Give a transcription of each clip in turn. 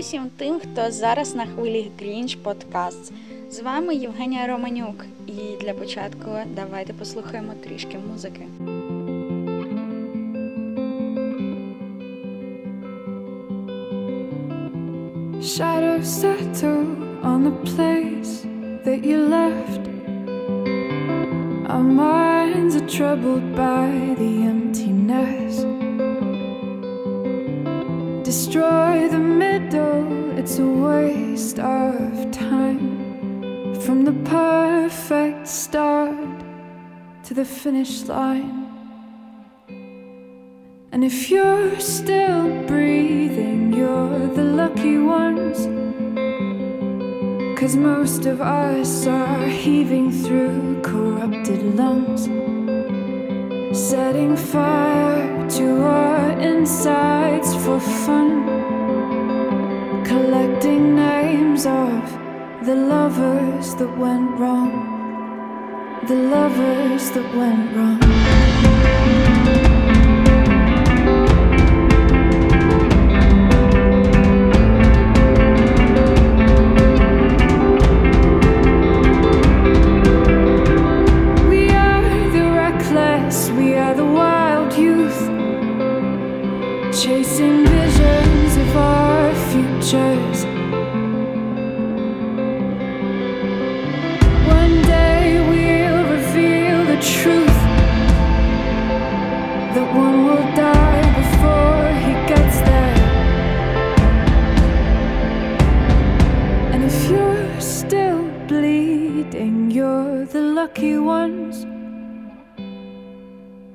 усім тим, хто зараз на хвилі Грінч Подкаст. З вами Євгенія Романюк. І для початку давайте послухаємо трішки музики. Shadows settle on the place that you left. Our minds are troubled by the emptiness. Destroy the middle, it's a waste of time. From the perfect start to the finish line. And if you're still breathing, you're the lucky ones. Cause most of us are heaving through corrupted lungs setting fire to our insides for fun, collecting names of the lovers that went wrong, the lovers that went wrong.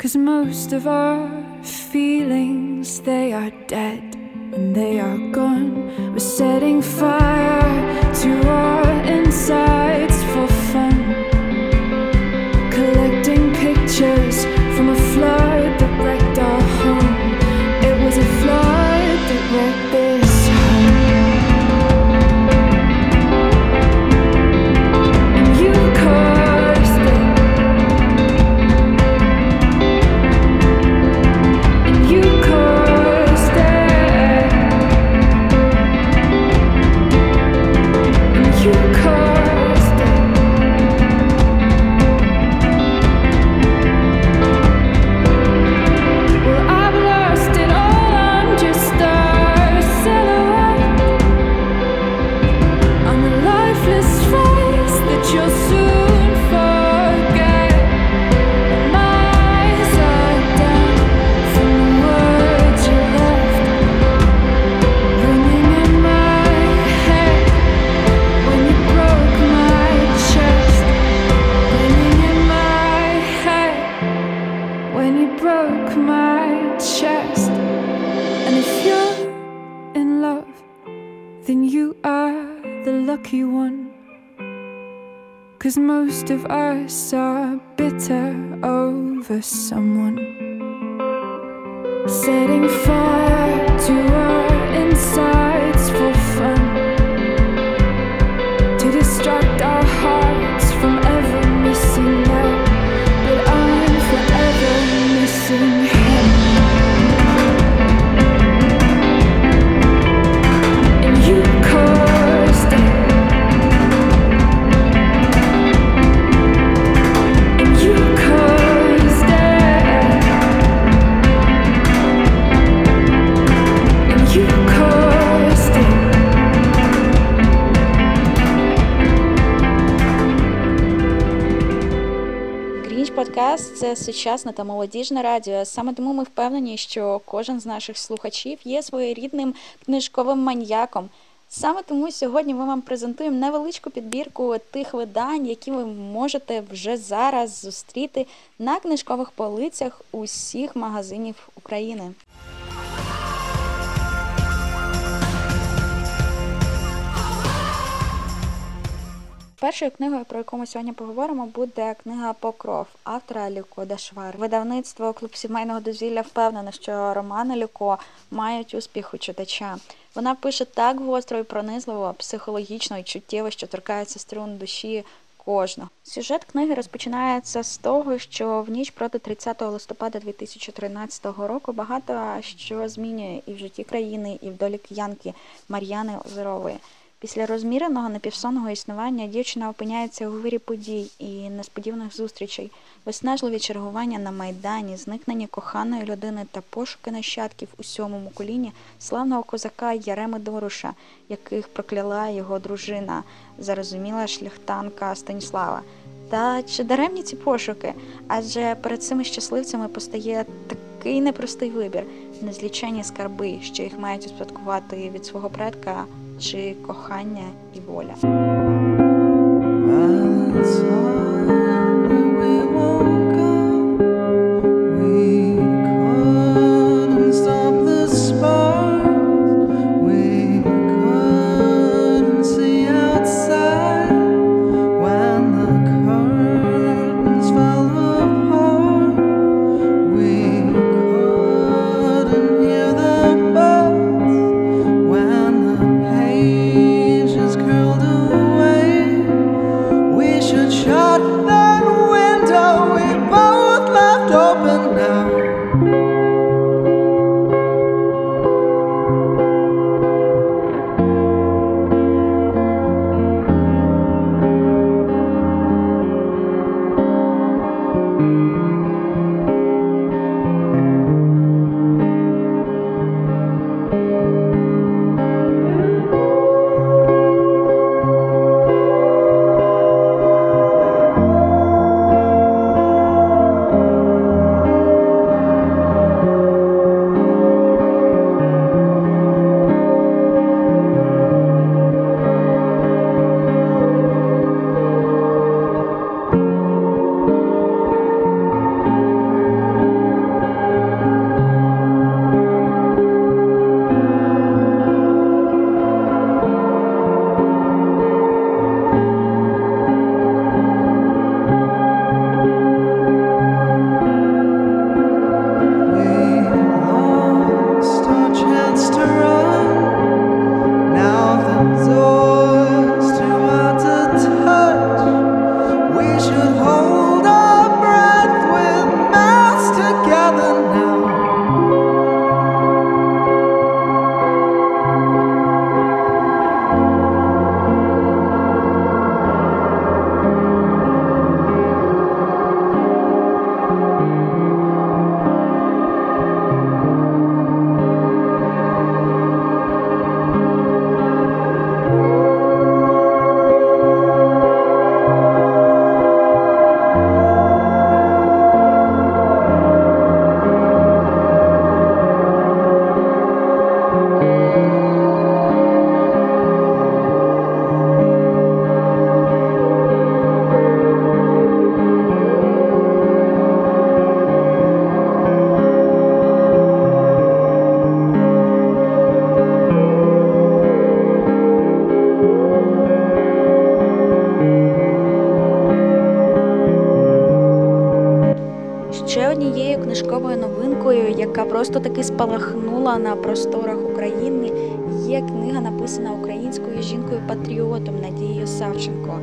Cause most of our feelings, they are dead and they are gone. We're setting fire to our insides us are bitter over someone. Setting fire Це сучасне та молодіжне радіо. Саме тому ми впевнені, що кожен з наших слухачів є своєрідним книжковим маньяком. Саме тому сьогодні ми вам презентуємо невеличку підбірку тих видань, які ви можете вже зараз зустріти на книжкових полицях усіх магазинів України. Першою книгою, про яку ми сьогодні поговоримо, буде книга Покров автора Люко Дашвар. Видавництво клуб сімейного дозвілля впевнене, що романи Люко мають успіх у читача. Вона пише так гостро і пронизливо, психологічно і чуттєво, що торкається струн душі кожного. Сюжет книги розпочинається з того, що в ніч проти 30 листопада 2013 року багато що змінює і в житті країни, і в долі киянки Мар'яни Озерової. Після розміреного напівсонного існування дівчина опиняється у вирі подій і несподіваних зустрічей, виснажливі чергування на майдані, зникнення коханої людини та пошуки нащадків у сьомому коліні славного козака Яреми Доруша, яких прокляла його дружина, зарозуміла шляхтанка Станіслава. Та чи даремні ці пошуки? Адже перед цими щасливцями постає такий непростий вибір, незлічені скарби, що їх мають успадкувати від свого предка чи кохання і воля. Книга, написана українською жінкою-патріотом Надією Савченко,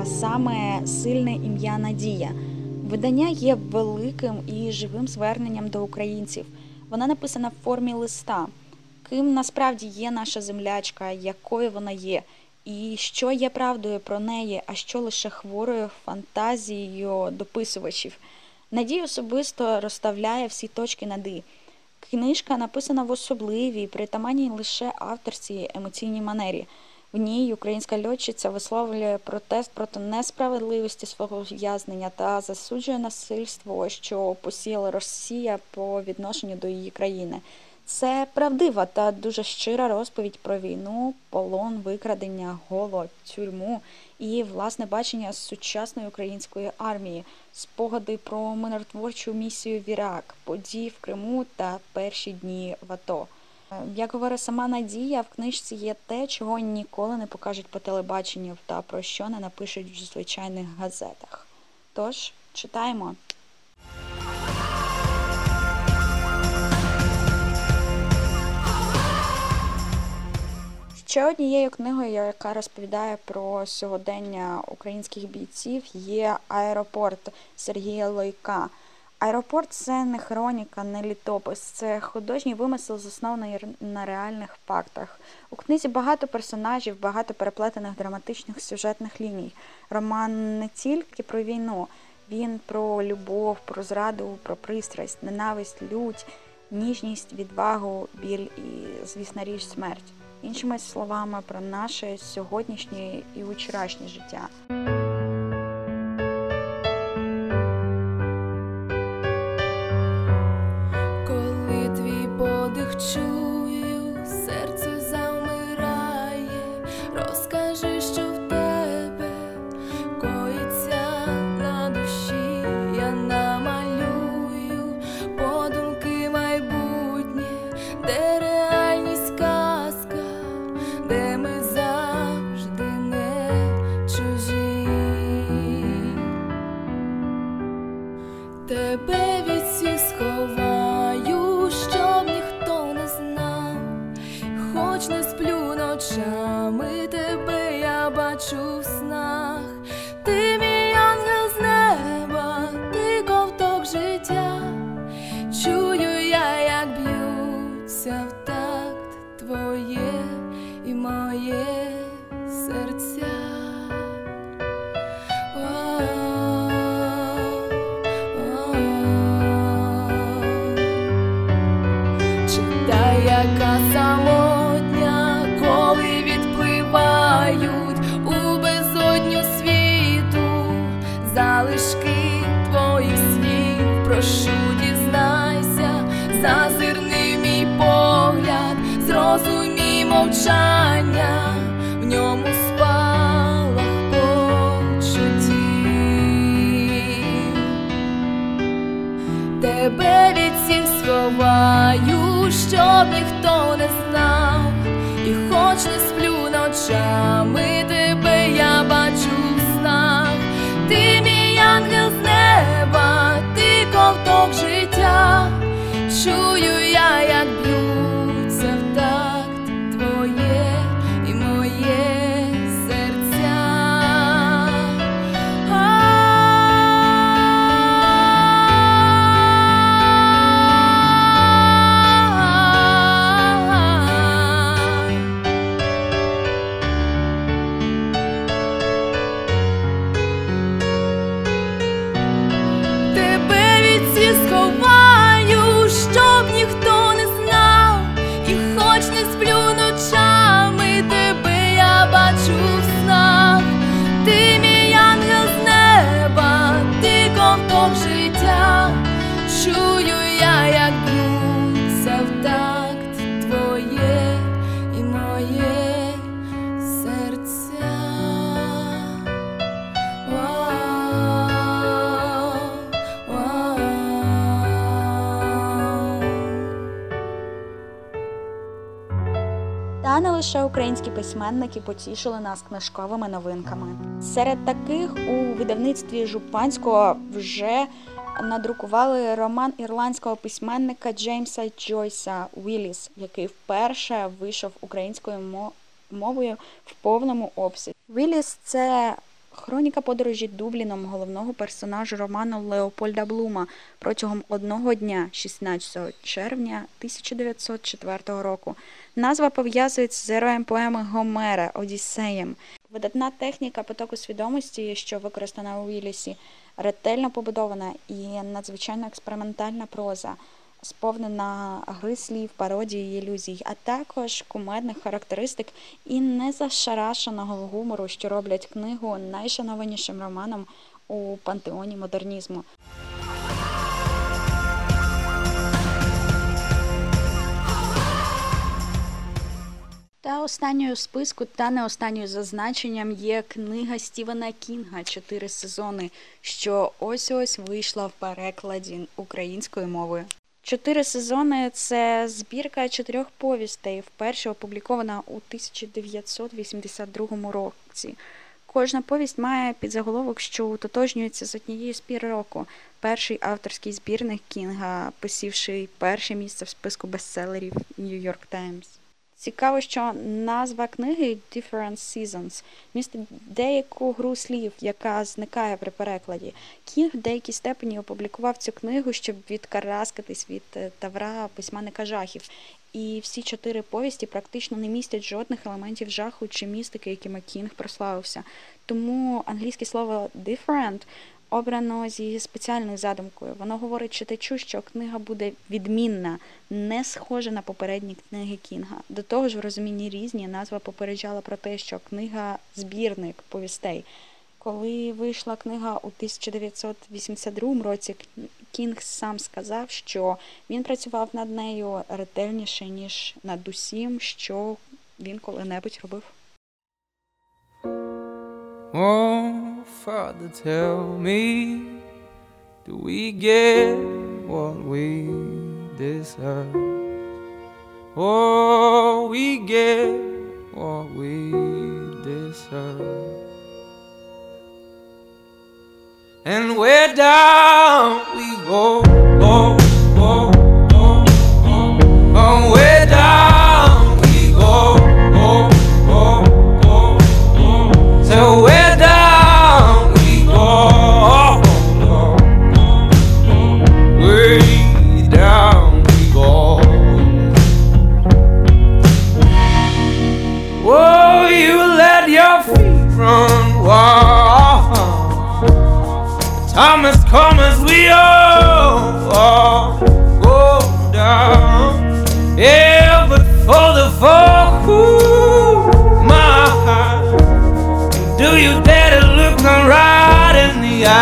а саме сильне ім'я Надія. Видання є великим і живим зверненням до українців. Вона написана в формі листа. Ким насправді є наша землячка, якою вона є, і що є правдою про неї, а що лише хворою фантазією дописувачів. Надій особисто розставляє всі точки над «і». Книжка написана в особливій, притаманній лише авторській емоційній манері. В ній українська льотчиця висловлює протест проти несправедливості свого в'язнення та засуджує насильство, що посіяла Росія по відношенню до її країни. Це правдива та дуже щира розповідь про війну, полон, викрадення, голод, тюрму і власне бачення сучасної української армії, спогади про миротворчу місію в Ірак, події в Криму та перші дні в АТО. Як говорить сама Надія, в книжці є те, чого ніколи не покажуть по телебаченню та про що не напишуть в звичайних газетах. Тож читаємо. Ще однією книгою, яка розповідає про сьогодення українських бійців, є Аеропорт Сергія Лойка. Аеропорт це не хроніка, не літопис, це художній вимисел, заснований на реальних фактах. У книзі багато персонажів, багато переплетених драматичних сюжетних ліній. Роман не тільки про війну, він про любов, про зраду, про пристрасть, ненависть, лють, ніжність, відвагу, біль і, звісна річ, смерть. Іншими словами, про наше сьогоднішнє і вчорашнє життя. Хоч не сплю ночами, тебе я бачу в снах, ти прошу, дізнайся, зазирни мій погляд, зрозумій мовчання, в ньому спалах почуттів. Тебе від всіх сховаю, щоб ніхто не знав, і хоч не сплю ночами, тебе я бачу в снах, ти мій ангел життя, чую я, як б'ються Лише українські письменники потішили нас книжковими новинками. Серед таких у видавництві Жупанського вже надрукували роман ірландського письменника Джеймса Джойса Вілліс, який вперше вийшов українською мовою в повному обсязі. Вілліс це хроніка подорожі Дубліном головного персонажа роману Леопольда Блума протягом одного дня, 16 червня 1904 року. Назва пов'язується з героєм поеми Гомера Одіссеєм. Видатна техніка потоку свідомості, що використана у Віллісі, ретельно побудована і надзвичайно експериментальна проза, сповнена гри слів, пародії і ілюзій, а також кумедних характеристик і незашарашеного гумору, що роблять книгу найшанованішим романом у пантеоні модернізму. Та останньою в списку, та не останньою за значенням є книга Стівена Кінга Чотири сезони, що ось ось вийшла в перекладі українською мовою. Чотири сезони це збірка чотирьох повістей, вперше опублікована у 1982 році. Кожна повість має підзаголовок, що утотожнюється з однієї з пір року. Перший авторський збірник Кінга, посівши перше місце в списку бестселерів York Times. Цікаво, що назва книги Different Seasons містить деяку гру слів, яка зникає при перекладі. Кінг в деякій степені опублікував цю книгу, щоб відкараскатись від е, тавра письменника жахів. І всі чотири повісті практично не містять жодних елементів жаху чи містики, якими Кінг прославився. Тому англійське слово different обрано зі спеціальною задумкою. Воно говорить читачу, що книга буде відмінна, не схожа на попередні книги Кінга. До того ж, в розумінні різні назва попереджала про те, що книга збірник повістей. Коли вийшла книга у 1982 році, Кінг сам сказав, що він працював над нею ретельніше, ніж над усім, що він коли-небудь робив. Oh, Father, tell me, do we get what we deserve? Oh, we get what we deserve. And where down we go, go, go,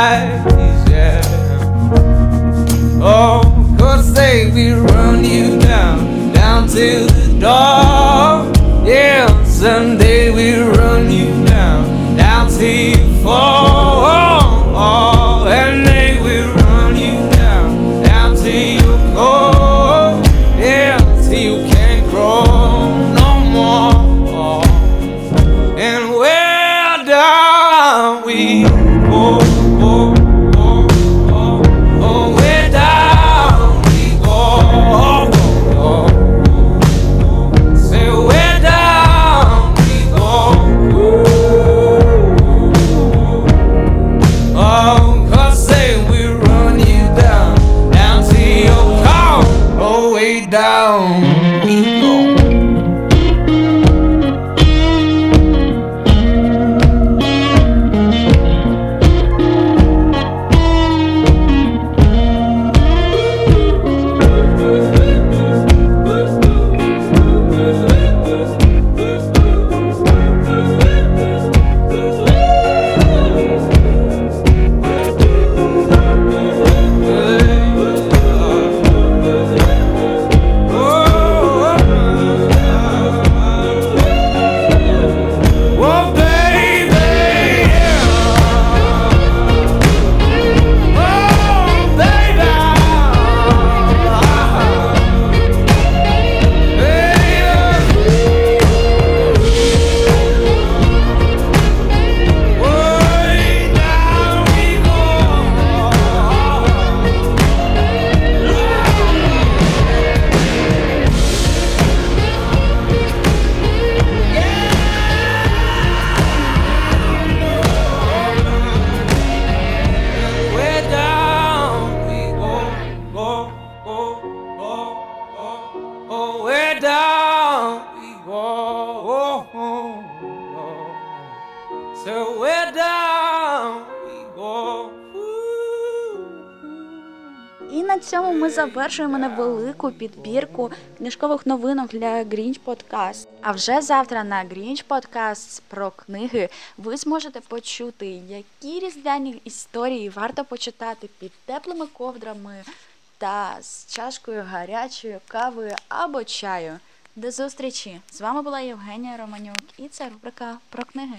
eyes? Yeah. Oh, cause say we цьому ми завершуємо невелику підбірку книжкових новинок для Grinch Podcast. А вже завтра на Grinch Podcast про книги ви зможете почути, які різдвяні історії варто почитати під теплими ковдрами та з чашкою гарячої кави або чаю. До зустрічі! З вами була Євгенія Романюк, і це рубрика про книги.